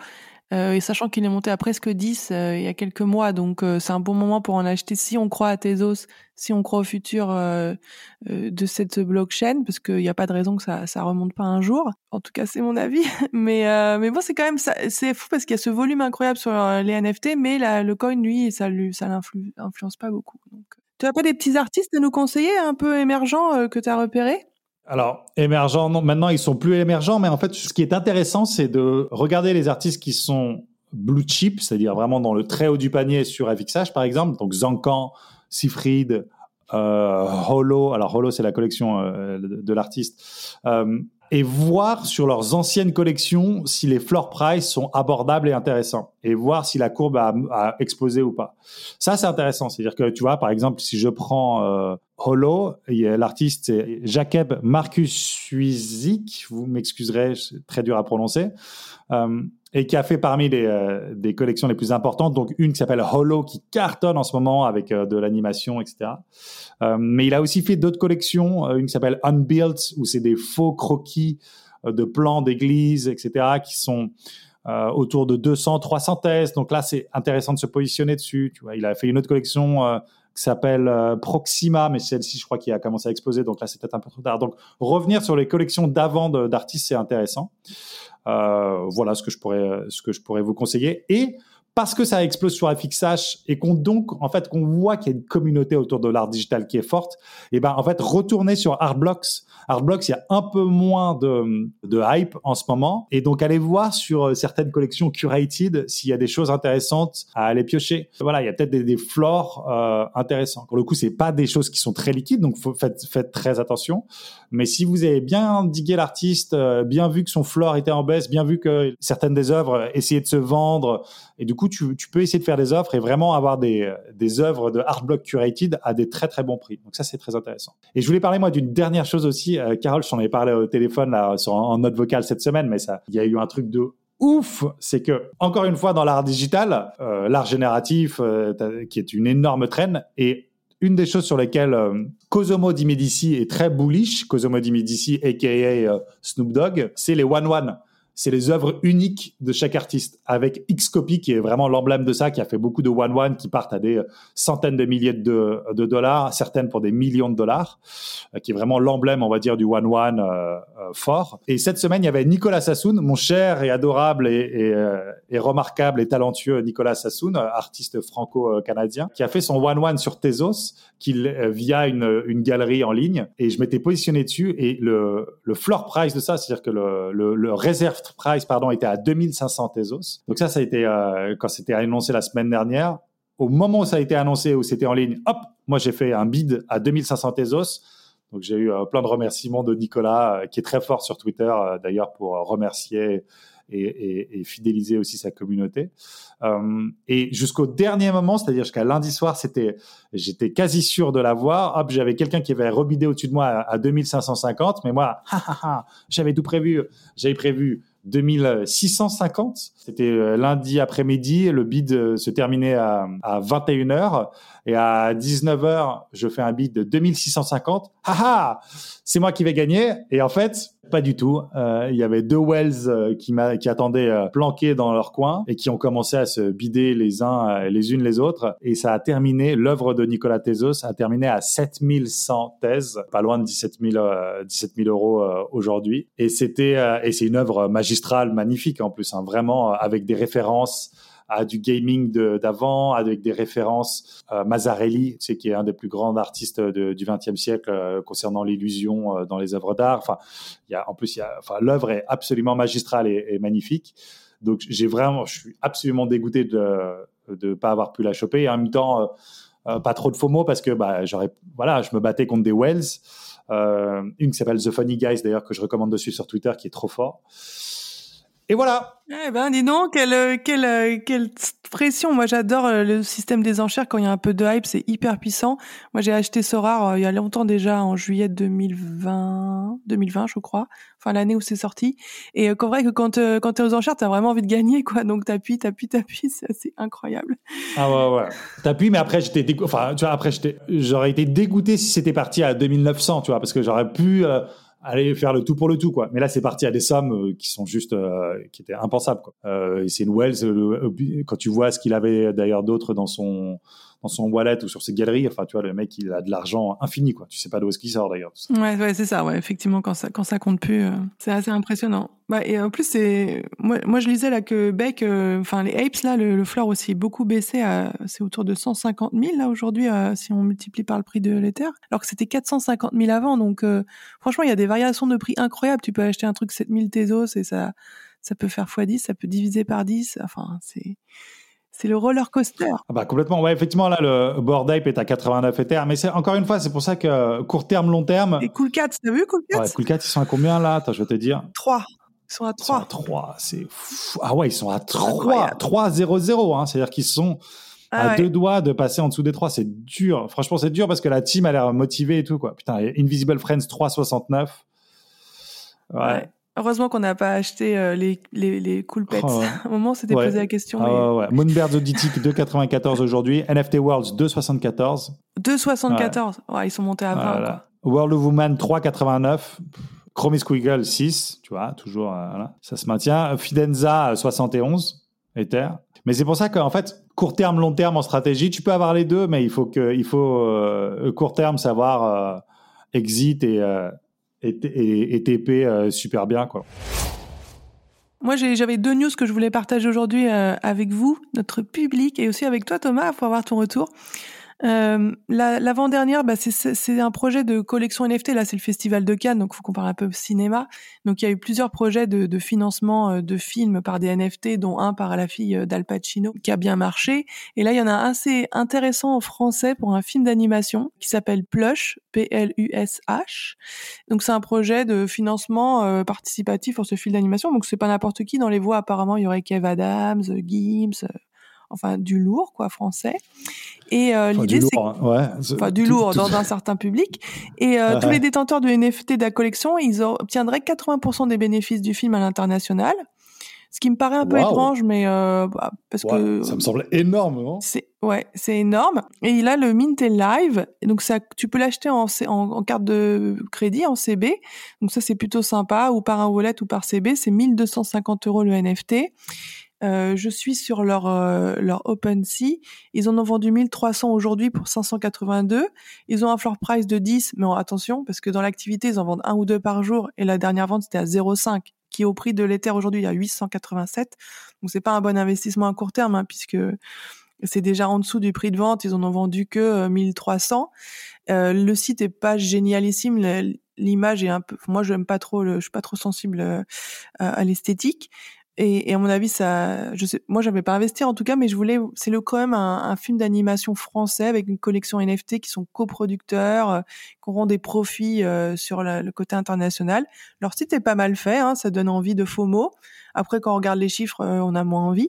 Euh, et sachant qu'il est monté à presque 10 euh, il y a quelques mois, donc euh, c'est un bon moment pour en acheter si on croit à Tezos, si on croit au futur de cette blockchain, parce qu'il n'y a pas de raison que ça ça remonte pas un jour. En tout cas, c'est mon avis. [LAUGHS] mais mais bon, c'est quand même c'est fou parce qu'il y a ce volume incroyable sur les NFT, mais le coin lui, ça lui ça l'influence pas beaucoup. Tu as pas des petits artistes à nous conseiller, un peu émergents que tu as repérés? Alors, émergents, non, maintenant ils sont plus émergents, mais en fait, ce qui est intéressant, c'est de regarder les artistes qui sont blue chip, c'est-à-dire vraiment dans le très haut du panier sur FXH, par exemple, donc Zankan, Sifrid, euh, Holo. Alors Holo, c'est la collection euh, de, l'artiste. Euh, et voir sur leurs anciennes collections si les floor price sont abordables et intéressants et voir si la courbe a, a explosé ou pas. Ça, c'est intéressant. C'est-à-dire que tu vois, par exemple, si je prends euh, Holo, l'artiste c'est Jacob Marcus Suizik, vous m'excuserez, c'est très dur à prononcer. Euh, et qui a fait parmi les euh, des collections les plus importantes, donc une qui s'appelle Hollow qui cartonne en ce moment avec euh, de l'animation, etc. Euh, mais il a aussi fait d'autres collections, une qui s'appelle Unbuilt où c'est des faux croquis de plans d'églises, etc. qui sont autour de 200, 300 thèses. Donc là, c'est intéressant de se positionner dessus. Il a fait une autre collection qui s'appelle Proxima, mais celle-ci, je crois, qui a commencé à exploser. Donc là, c'est peut-être un peu trop tard. Donc revenir sur les collections d'avant d'artistes, c'est intéressant. Euh, voilà ce que je pourrais ce que je pourrais vous conseiller. Et parce que ça explose sur FXH et qu'on donc en fait qu'on voit qu'il y a une communauté autour de l'art digital qui est forte, et ben en fait retourner sur Artblocks. Artblocks, il y a un peu moins de, de hype en ce moment et donc allez voir sur euh, certaines collections curated s'il y a des choses intéressantes à aller piocher. Voilà, il y a peut-être des, des floors euh, intéressants. Pour le coup, c'est pas des choses qui sont très liquides, donc faut, faites, faites très attention. Mais si vous avez bien digué l'artiste, euh, bien vu que son floor était en baisse, bien vu que certaines des œuvres essayaient de se vendre et du coup tu, peux essayer de faire des offres et vraiment avoir des, des œuvres de art block curated à des très très bons prix. Donc ça, c'est très intéressant. Et je voulais parler moi d'une dernière chose aussi. Euh, Carole, je t'en avais parlé au téléphone là, en note vocale cette semaine, mais ça, il y a eu un truc de ouf, c'est que encore une fois dans l'art digital, euh, l'art génératif, euh, qui est une énorme traîne, et une des choses sur lesquelles Cosimo Di Medici est très bullish, Cosimo Di Medici, aka Snoop Dogg, c'est les one one c'est les œuvres uniques de chaque artiste, avec Xcopy qui est vraiment l'emblème de ça, qui a fait beaucoup de one-one qui partent à des centaines de milliers de, dollars, certaines pour des millions de dollars, euh, qui est vraiment l'emblème, on va dire, du one-one euh, euh, fort. Et cette semaine, il y avait Nicolas Sassoon, mon cher et adorable et, et remarquable et talentueux Nicolas Sassoon, artiste franco-canadien, qui a fait son one-one sur Tezos, qu'il via une, une galerie en ligne. Et je m'étais positionné dessus et le, le floor price de ça, c'est-à-dire que le, le réserve price pardon était à 2500 Tezos. Donc ça, ça a été euh, quand c'était annoncé la semaine dernière. Au moment où ça a été annoncé, où c'était en ligne, hop, moi j'ai fait un bid à 2500 Tezos. Donc j'ai eu euh, plein de remerciements de Nicolas, euh, qui est très fort sur Twitter d'ailleurs pour remercier et, fidéliser aussi sa communauté. Et jusqu'au dernier moment, c'est-à-dire jusqu'à lundi soir, c'était, j'étais quasi sûr de l'avoir. Hop, j'avais quelqu'un qui avait rebidé au-dessus de moi à 2550, mais moi, [LAUGHS] j'avais tout prévu. J'avais prévu 2650. C'était euh, lundi après-midi. Le bid euh, se terminait à, à 21h. Et à 19h, je fais un bid de 2650. Haha, c'est moi qui vais gagner. Et en fait, pas du tout. Euh, il y avait deux Wells euh, qui, qui attendaient euh, planqués dans leur coin et qui ont commencé à se bider les uns les unes les autres. Et ça a terminé, l'œuvre de Nicolas Tezos a terminé à 7100 thèses, pas loin de 17 000, 17 000 euros aujourd'hui. Et c'était, et c'est une œuvre magistrale, magnifique en plus, hein, vraiment avec des références à du gaming d'avant, avec des références. Euh, Mazzarelli, c'est qui est un des plus grands artistes de, du XXe siècle euh, concernant l'illusion euh, dans les œuvres d'art. Enfin, il y a, en plus, enfin, l'œuvre est absolument magistrale et, magnifique. Donc, j'ai vraiment, je suis absolument dégoûté de ne pas avoir pu la choper. Et en même temps, pas trop de faux mots parce que bah, j'aurais, voilà, je me battais contre des Wells. Une qui s'appelle The Funny Guys d'ailleurs que je recommande de suivre sur Twitter qui est trop fort. Et voilà. Eh ben, dis donc, quelle, quelle, quelle pression. Moi, j'adore euh, le système des enchères quand il y a un peu de hype, c'est hyper puissant. Moi, j'ai acheté Sora euh, il y a longtemps déjà, en juillet 2020, 2020, je crois. Enfin, l'année où c'est sorti. Et euh, c'est vrai que quand, quand t'es aux enchères, t'as vraiment envie de gagner, quoi. Donc, t'appuies, t'appuies, t'appuies, c'est assez incroyable. Ah ouais, ouais. T'appuies, mais après, j'étais, enfin, tu vois, après, j'aurais été dégoûté si c'était parti à 2900, tu vois, parce que j'aurais pu, aller faire le tout pour le tout quoi. Mais là c'est parti à des sommes euh, qui sont juste euh, qui étaient impensables quoi. Euh, c'est une Wells quand tu vois ce qu'il avait d'ailleurs d'autres dans son dans son wallet ou sur ses galeries. Enfin, tu vois, le mec, il a de l'argent infini, quoi. Tu sais pas d'où est-ce qu'il sort, d'ailleurs. Ouais, c'est ça, ouais. Effectivement, quand ça, quand ça compte plus, euh, c'est assez impressionnant. Bah, et en plus, c'est, moi, moi, je lisais là que Beck, euh, enfin, les apes, là, le, le floor aussi beaucoup baissé c'est autour de 150 000, là, aujourd'hui, euh, si on multiplie par le prix de l'Ether. Alors que c'était 450 000 avant. Donc, franchement, il y a des variations de prix incroyables. Tu peux acheter un truc 7000 Tezos et ça, ça peut faire x10, ça peut diviser par 10. Enfin, c'est, c'est le roller coaster. Ah bah complètement. Ouais, effectivement, là, le board ape est à 89 Ether. Mais c'est encore une fois, c'est pour ça que court terme, long terme. Et Cool Cat, t'as vu Cool Cat Ouais, Cool Cat, ils sont à combien là? Attends, je vais te dire. 3. Ils sont à 3. Ils sont à 3. C'est fou. Ah ouais, ils sont à 3. 3 0 0. Hein. C'est-à-dire qu'ils sont ah à deux doigts de passer en dessous des 3. C'est dur. Franchement, c'est dur parce que la team a l'air motivée et tout, quoi. Putain, Invisible Friends 3,69. Ouais. ouais. Heureusement qu'on n'a pas acheté euh, les, les, les cool pets. Oh, [LAUGHS] À un moment, on s'était posé la question. Ah, mais... ouais. Moonbirds Auditic 2,94 aujourd'hui. NFT Worlds 2,74. 2,74. Ouais. ils sont montés à 20. Voilà. World of Woman 3,89. Chromie Squiggle 6. Tu vois, toujours, euh, voilà. ça se maintient. Fidenza 71. Ether. Mais c'est pour ça qu'en fait, court terme, long terme en stratégie, tu peux avoir les deux, mais il faut que, il faut euh, court terme savoir exit et et, TP euh, super bien, quoi. Moi, j'avais deux news que je voulais partager aujourd'hui euh, avec vous, notre public, et aussi avec toi, Thomas, pour avoir ton retour. Euh, L'avant-dernière, bah, c'est un projet de collection NFT. Là, c'est le Festival de Cannes, donc il faut qu'on parle un peu cinéma. Donc, il y a eu plusieurs projets de, de financement euh, de films par des NFT, dont un par la fille euh, d'Al Pacino, qui a bien marché. Et là, il y en a un assez intéressant en français pour un film d'animation qui s'appelle Plush, P-L-U-S-H. Donc, c'est un projet de financement euh, participatif pour ce film d'animation. Donc, c'est pas n'importe qui. Dans les voix, apparemment, il y aurait Kev Adams, Gibbs, enfin du lourd quoi français. Et euh, l'idée c'est hein, ouais, enfin du lourd dans un certain public. Et euh, tous les détenteurs de NFT de la collection, ils obtiendraient 80% des bénéfices du film à l'international. Ce qui me paraît un peu étrange, mais euh, bah, parce que ça me semble énorme, non? C'est ouais, c'est énorme. Et il a le Mint Live, donc ça, tu peux l'acheter en, en, en, carte de crédit en CB. Donc ça, c'est plutôt sympa, ou par un wallet ou par CB, c'est 1250 euros le NFT. Euh, je suis sur leur euh, leur OpenSea. Ils en ont vendu 1300 aujourd'hui pour 582. Ils ont un floor price de 10, mais attention parce que dans l'activité ils en vendent un ou deux par jour et la dernière vente c'était à 0,5 qui au prix de l'Ether aujourd'hui a 887. Donc c'est pas un bon investissement à court terme hein, puisque c'est déjà en dessous du prix de vente. Ils en ont vendu que 1300. Euh, le site est pas génialissime. L'image est un peu. Moi, je n'aime pas trop. Le, je suis pas trop sensible à l'esthétique Et, et, à mon avis, ça, je sais, moi, j'avais pas investi en tout cas, mais je voulais, c'est le quand même un, un film d'animation français avec une collection NFT qui sont coproducteurs, euh, qui auront des profits euh, sur le côté international. Leur site est pas mal fait, hein, ça donne envie de mots. Après, quand on regarde les chiffres, euh, on a moins envie.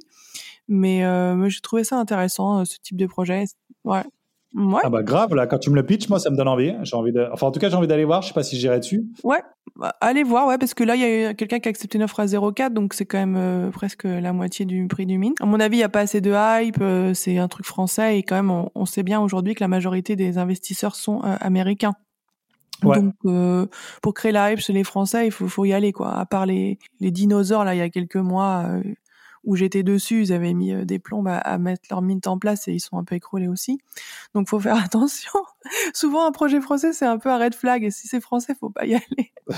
Mais, euh, mais j'ai trouvé ça intéressant, ce type de projet. Ouais. Ouais. Ah bah grave, là, quand tu me le pitches, moi, ça me donne envie. J'ai envie de... Enfin, en tout cas, j'ai envie d'aller voir. Je sais pas si j'irai dessus. Ouais, bah, allez voir, ouais, parce que là, il y a quelqu'un qui a accepté une offre à 0,4, donc c'est quand même euh, presque la moitié du prix du mine. À mon avis, il n'y a pas assez de hype, euh, c'est un truc français, et quand même, on, on sait bien aujourd'hui que la majorité des investisseurs sont euh, américains. Ouais. Donc, euh, pour créer la hype chez les Français, il faut, faut y aller, quoi. À part les, les dinosaures, là, il y a quelques mois, euh, où j'étais dessus, ils avaient mis euh, des plombes à, à, mettre leur mine en place et ils sont un peu écroulés aussi. Donc faut faire [LAUGHS] attention. Souvent un projet français c'est un peu un red flag et si c'est français faut pas y aller. [LAUGHS]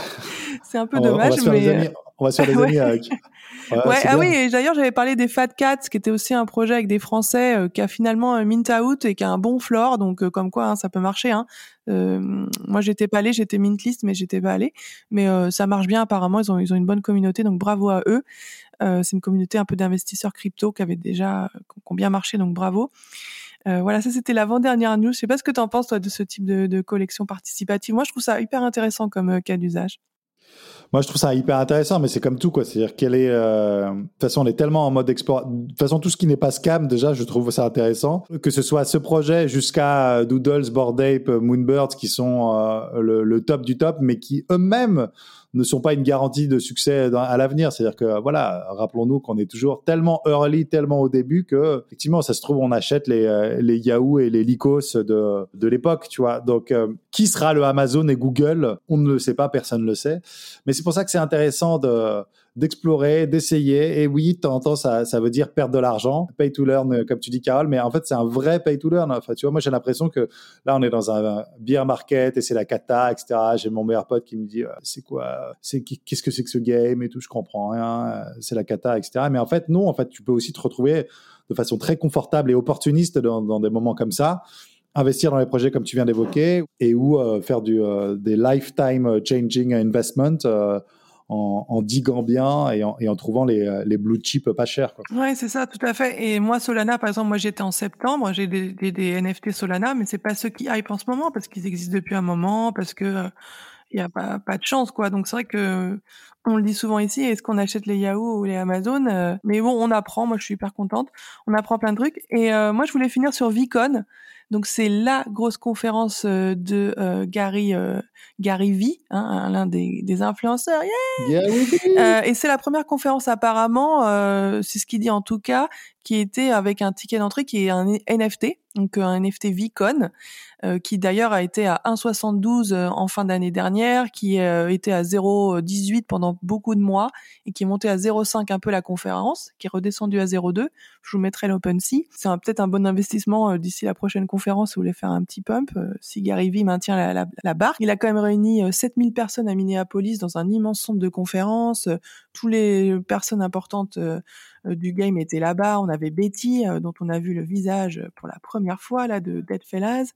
c'est un peu on, dommage. On va mais... amis, on va se faire [LAUGHS] des amis avec. Ouais, ouais ah bien. oui, d'ailleurs j'avais parlé des Fat Cats, qui était aussi un projet avec des Français euh, qui a finalement un mint out et qui a un bon floor, donc euh, comme quoi hein, ça peut marcher. Hein. Euh, moi j'étais pas allé, j'étais mint list, mais j'étais pas allé. Mais euh, ça marche bien apparemment, ils ont ils ont une bonne communauté, donc bravo à eux. Euh, c'est une communauté un peu d'investisseurs crypto qui avait déjà qui ont bien marché, donc bravo. Euh, voilà, ça c'était l'avant-dernière news. Je sais pas ce que tu en penses toi de ce type de, collection participative. Moi, je trouve ça hyper intéressant comme euh, cas d'usage. Moi, je trouve ça hyper intéressant, mais c'est comme tout, quoi. C'est-à-dire qu'elle est, euh... de toute façon, on est tellement en mode export. De toute façon, tout ce qui n'est pas scam, déjà, je trouve ça intéressant. Que ce soit ce projet jusqu'à Doodles, Bored Ape, Moonbirds, qui sont euh, le, top du top, mais qui eux-mêmes ne sont pas une garantie de succès à l'avenir. C'est-à-dire que, voilà, rappelons-nous qu'on est toujours tellement early, tellement au début que, effectivement, ça se trouve, on achète les, euh, les Yahoo et les Lycos de, de l'époque, tu vois. Donc, euh, qui sera le Amazon et Google? On ne le sait pas, personne ne le sait. Mais c'est pour ça que c'est intéressant de d'explorer, d'essayer. Et oui, de temps en temps, ça, ça veut dire perdre de l'argent, pay to learn, comme tu dis, Carole. Mais en fait, c'est un vrai pay to learn. Enfin, tu vois, moi, j'ai l'impression que là, on est dans un beer market et c'est la cata, etc. J'ai mon meilleur pote qui me dit, c'est quoi, c'est qu'est-ce que c'est que ce game et tout. Je comprends rien. C'est la cata, etc. Mais en fait, non. En fait, tu peux aussi te retrouver de façon très confortable et opportuniste dans des moments comme ça investir dans les projets comme tu viens d'évoquer et ou euh, faire du, euh, des lifetime changing investment euh, en, en, diguant bien et en, trouvant les, les, blue chips pas chers. Quoi. Ouais, c'est ça, tout à fait. Et moi, Solana, par exemple, moi j'étais en septembre, j'ai des, NFT Solana, mais c'est pas ceux qui hype en ce moment parce qu'ils existent depuis un moment, parce que il y a pas, pas de chance, quoi. Donc c'est vrai que on le dit souvent ici, est-ce qu'on achète les Yahoo ou les Amazon Mais bon, on apprend. Moi, je suis hyper contente. On apprend plein de trucs. Et moi, je voulais finir sur VCon. Donc, c'est la grosse conférence euh, de euh, Gary Gary V, hein, l'un des, des, influenceurs. Yeah et c'est la première conférence apparemment, c'est ce qu'il dit en tout cas, qui était avec un ticket d'entrée qui est un NFT, donc un NFT VCon, euh, qui d'ailleurs a été à 1,72 en fin d'année dernière, qui euh, était à 0,18 pendant beaucoup de mois et qui est monté à 0,5 un peu la conférence, qui est redescendu à 0,2. Je vous mettrai l'OpenSea. C'est peut-être un bon investissement euh, d'ici la prochaine conférence si vous voulez faire un petit pump. Euh, si Gary Vee maintient la, la, la, barre. Il a quand même réuni 7000 personnes à Minneapolis dans un immense centre de conférence. Tous les personnes importantes du game étaient là-bas. On avait Betty, dont on a vu le visage pour la première fois là de Dead Fellas.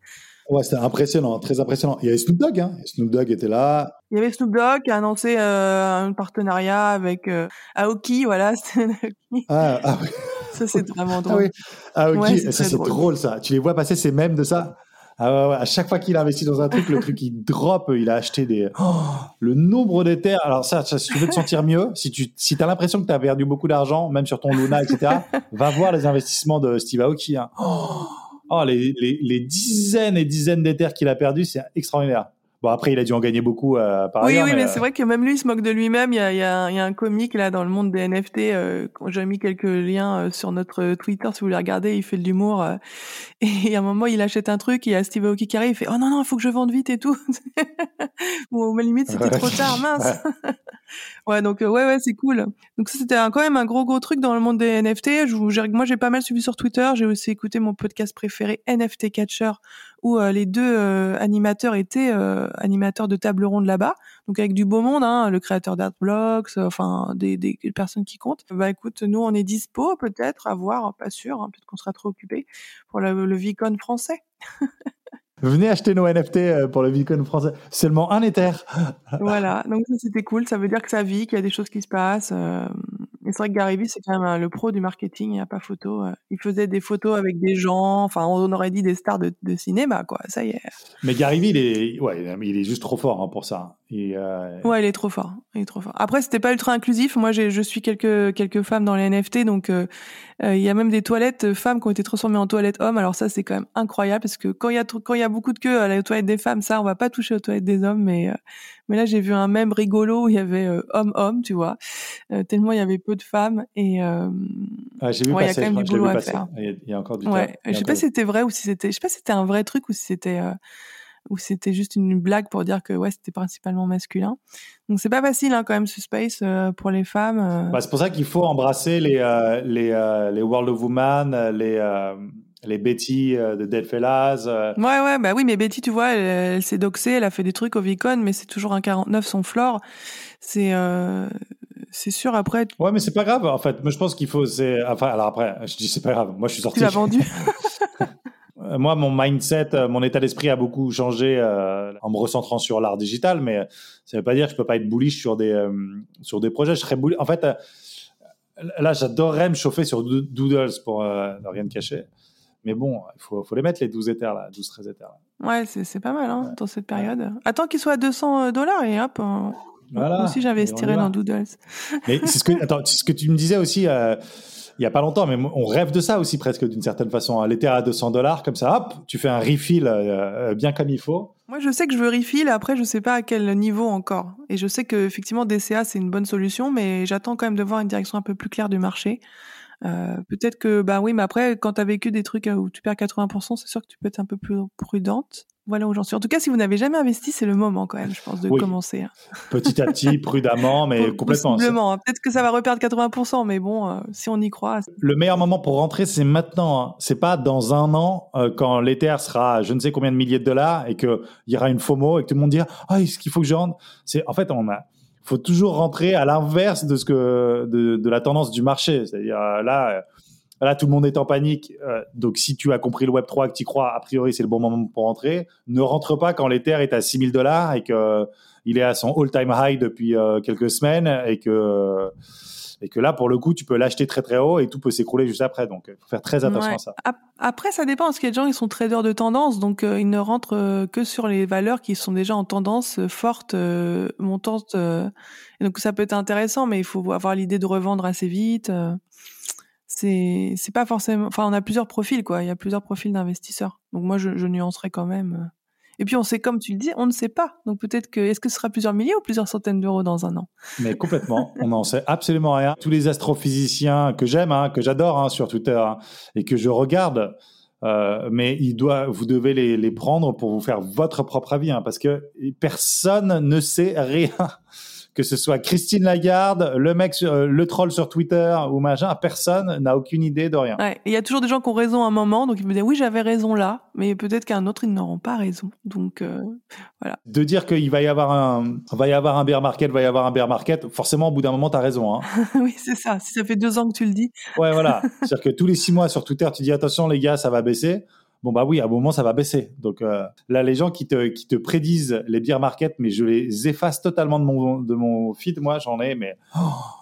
Ouais, c'était impressionnant, très impressionnant. Il y avait Snoop Dogg, hein. Snoop Dogg était là. Il y avait Snoop Dogg qui a annoncé euh, un partenariat avec euh, Aoki, voilà. [LAUGHS] ah, ah oui. [LAUGHS] Ça, c'est vraiment drôle. Ah oui, ouais, ça, c'est drôle. drôle. ça. Tu les vois passer ces mèmes de ça? Ah ouais, ouais, à chaque fois qu'il a investi dans un truc, le truc il drop, il a acheté des oh, [GASPS] le nombre d'éthers. Alors ça, ça, si tu veux te sentir mieux, si tu si as l'impression que tu as perdu beaucoup d'argent, même sur ton Luna, etc., [LAUGHS] va voir les investissements de Steve Aoki. Hein. Oh, oh les, les, les, dizaines et dizaines d'éthers qu'il a perdu, c'est extraordinaire. Bon, après, il a dû en gagner beaucoup euh, par oui, ailleurs. Oui, mais, mais c'est vrai que même lui, il se moque de lui-même. Il y a, il y, a, il y a un comique là dans le monde des NFT. Euh, J'ai mis quelques liens euh, sur notre Twitter si vous voulez regarder. Il fait de l'humour. Euh, [LAUGHS] et à un moment, il achète un truc. Et il y a Steve Aoki qui arrive. Il fait Oh non, non, il faut que je vende vite et tout. [LAUGHS] bon, mais limite, c'était trop tard, mince. [LAUGHS] ouais, donc, euh, ouais, ouais, c'est cool. Donc, ça, c'était quand même un gros, gros truc dans le monde des NFT. Je, moi, j'ai pas mal suivi sur Twitter. J'ai aussi écouté mon podcast préféré, NFT Catcher, où euh, les deux euh, animateurs étaient euh, animateurs de table ronde là-bas, donc avec du beau monde, hein, le créateur d'Artblocks, enfin des, des, personnes qui comptent. Bah écoute, nous on est dispo peut-être, à voir, pas sûr, hein, peut-être qu'on sera trop occupé pour le, le Vicon français. [LAUGHS] Venez acheter nos NFT pour le Vicon français. Seulement un Ether. [LAUGHS] voilà, donc ça c'était cool. Ça veut dire que ça vit, qu'il y a des choses qui se passent. Euh, c'est vrai que Gary c'est quand même euh, le pro du marketing, il n'y a pas photo. euh. Il faisait des photos avec des gens, enfin, on aurait dit des stars de, cinéma, quoi. Ça y est. Mais Gary il est, il est juste trop fort hein, pour ça. Et, euh, Ouais, il est trop fort. Il est trop fort. Après, c'était pas ultra inclusif. Moi, je suis quelques, quelques femmes dans les NFT, donc euh, euh, il y a même des toilettes femmes qui ont été transformées en toilettes hommes. Alors ça, c'est quand même incroyable parce que quand il y a quand il y a beaucoup de queues à la toilette des femmes, ça, on va pas toucher aux toilettes des hommes. Mais mais là, j'ai vu un même rigolo où il y avait euh, homme-homme, tu vois, tellement il y avait peu de femmes et ah, j'ai vu Ouais, il y a passer, quand même du boulot à passer. faire. Il y a, il y a encore du ouais. temps. Je sais pas si c'était vrai ou si c'était, je sais pas si c'était un vrai truc ou si c'était ou c'était juste une blague pour dire que ouais, c'était principalement masculin. Donc c'est pas facile hein, quand même ce space euh, pour les femmes. euh. Bah, c'est pour ça qu'il faut embrasser les, euh, les, euh, les World of Woman, les, les Betty de Dead Fellas. Ouais, ouais, bah oui, mais Betty, tu vois, elle, elle s'est doxée, elle a fait des trucs au Vicon, mais c'est toujours un 49 son floor. C'est, c'est sûr, après, tu Ouais, mais c'est pas grave. En fait, moi, je pense qu'il faut. C'est... Enfin, alors après, je dis c'est pas grave. Moi, je suis sorti. l'as vendu. [LAUGHS] Euh, Moi, mon mindset, euh, mon état d'esprit a beaucoup changé euh, en me recentrant sur l'art digital, mais ça veut pas dire que je peux pas être bullish sur des euh, sur des projets. Je serais bullish. En fait, là, j'adorerais me chauffer sur Do- Doodles pour ne rien cacher. Mais bon, il faut, faut les mettre les 12 éthers là, 12 13 éthers. là. Ouais, c'est, pas mal, hein, dans cette période. Attends qu'il soit à 200 dollars et hop, Voilà. moi aussi y va. dans Doodles. Mais c'est ce que attends, ce que tu me disais aussi euh, il y a pas longtemps, mais on rêve de ça aussi presque d'une certaine façon. hein. L'Ether à 200 dollars comme ça, hop, tu fais un refill euh, euh, bien comme il faut. Moi, je sais que je veux refill, après, je sais pas à quel niveau encore. Et je sais que, effectivement, DCA, c'est une bonne solution, mais j'attends quand même de voir une direction un peu plus claire du marché. Euh, peut-être que, bah oui, mais après, quand t'as vécu des trucs euh, où tu perds 80%, c'est sûr que tu peux être un peu plus prudente. Voilà où j'en suis. En tout cas, si vous n'avez jamais investi, c'est le moment quand même, je pense, de Oui. commencer. hein. Petit à petit, [LAUGHS] prudemment, mais complètement. Hein. Peut-être que ça va reperdre 80%, mais bon, euh, si on y croit. Le meilleur moment pour rentrer, c'est maintenant. hein. C'est pas dans un an, euh, quand l'Ether sera à je ne sais combien de milliers de dollars et qu'il y aura une FOMO et que tout le monde dira Ah, est-ce qu'il faut que je rentre? C'est En fait, on a. faut toujours rentrer à l'inverse de, ce que, de, de la tendance du marché. C'est-à-dire, euh, là, euh, là, tout le monde est en panique. euh, donc, si tu as compris le Web3 et que tu crois, a priori, c'est le bon moment pour rentrer. Ne rentre pas quand l'Ether est à 6000 dollars et que il est à son all-time high depuis quelques semaines et que et que là pour le coup tu peux l'acheter très très haut et tout peut s'écrouler juste après donc il faut faire très attention Ouais. à ça Ap- Après, ça dépend, parce qu'il y a des gens qui sont traders de tendance, donc euh, ils ne rentrent euh, que sur les valeurs qui sont déjà en tendance euh, forte, euh, montante. euh, et donc ça peut être intéressant, mais il faut avoir l'idée de revendre assez vite. euh. c'est c'est pas forcément. Enfin, on a plusieurs profils, quoi. Il y a plusieurs profils d'investisseurs. Donc moi, je, je nuancerais quand même. Et puis on sait, comme tu le dis, on ne sait pas. Donc peut-être que est-ce que ce sera plusieurs milliers ou plusieurs centaines d'euros dans un an? Mais complètement on n'en sait absolument rien tous les astrophysiciens que j'aime hein, que j'adore hein, sur Twitter hein, et que je regarde euh, mais il doit, vous devez les, prendre pour vous faire votre propre avis, parce que personne ne sait rien. Que ce soit Christine Lagarde, le mec, sur- euh, le troll sur Twitter ou machin, personne n'a aucune idée de rien. Ouais. Il y a toujours des gens qui ont raison à un moment, donc ils me disent oui, j'avais raison là, mais peut-être qu'à un autre ils n'auront pas raison. Donc euh, de dire qu'il va y avoir un, va y avoir un bear market, va y avoir un bear market, forcément, au bout d'un moment, tu as raison. Hein. [LAUGHS] oui, c'est ça. Si ça fait deux ans que tu le dis, Ouais, voilà. [LAUGHS] C'est-à-dire que tous les six mois sur Twitter, tu dis attention, les gars, ça va baisser. Bon, bah oui, à un moment, ça va baisser. Donc euh, là, les gens qui te, qui te prédisent les bear markets, mais je les efface totalement de mon, de mon feed. Moi, j'en ai, mais oh,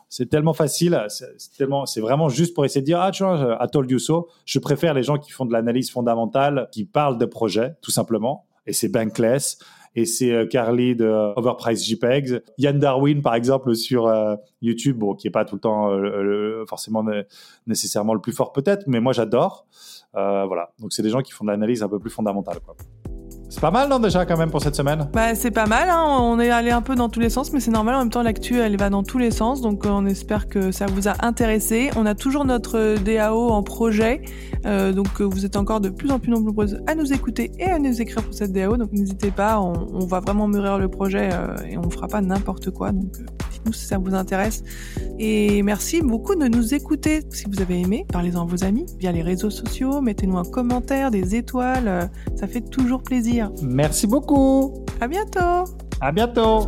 c'est tellement facile. C'est tellement, c'est vraiment juste pour essayer de dire, ah, tu vois, I told you so. Je préfère les gens qui font de l'analyse fondamentale, qui parlent de projets, tout simplement. Et c'est Bankless. Et c'est euh, Carly de Overpriced JPEGs. Yann Darwin, par exemple, sur euh, YouTube, bon, qui est pas tout le temps euh, forcément né- nécessairement le plus fort peut-être, mais moi j'adore. Euh, voilà, donc c'est des gens qui font de l'analyse un peu plus fondamentale. quoi. C'est pas mal, non, déjà, quand même, pour cette semaine? Bah, c'est pas mal. Hein. On est allé un peu dans tous les sens, mais c'est normal. En même temps, l'actu, elle va dans tous les sens. Donc, euh, on espère que ça vous a intéressé. On a toujours notre euh, DAO en projet. Euh, donc, vous êtes encore de plus en plus nombreuses à nous écouter et à nous écrire pour cette DAO. Donc, n'hésitez pas. On, va vraiment mûrir le projet et on fera pas n'importe quoi. Donc, dites-nous si ça vous intéresse. Et merci beaucoup de nous écouter. Si vous avez aimé, parlez-en à vos amis via les réseaux sociaux. Mettez-nous un commentaire, des étoiles. Ça fait toujours plaisir. Merci beaucoup. À bientôt! À bientôt.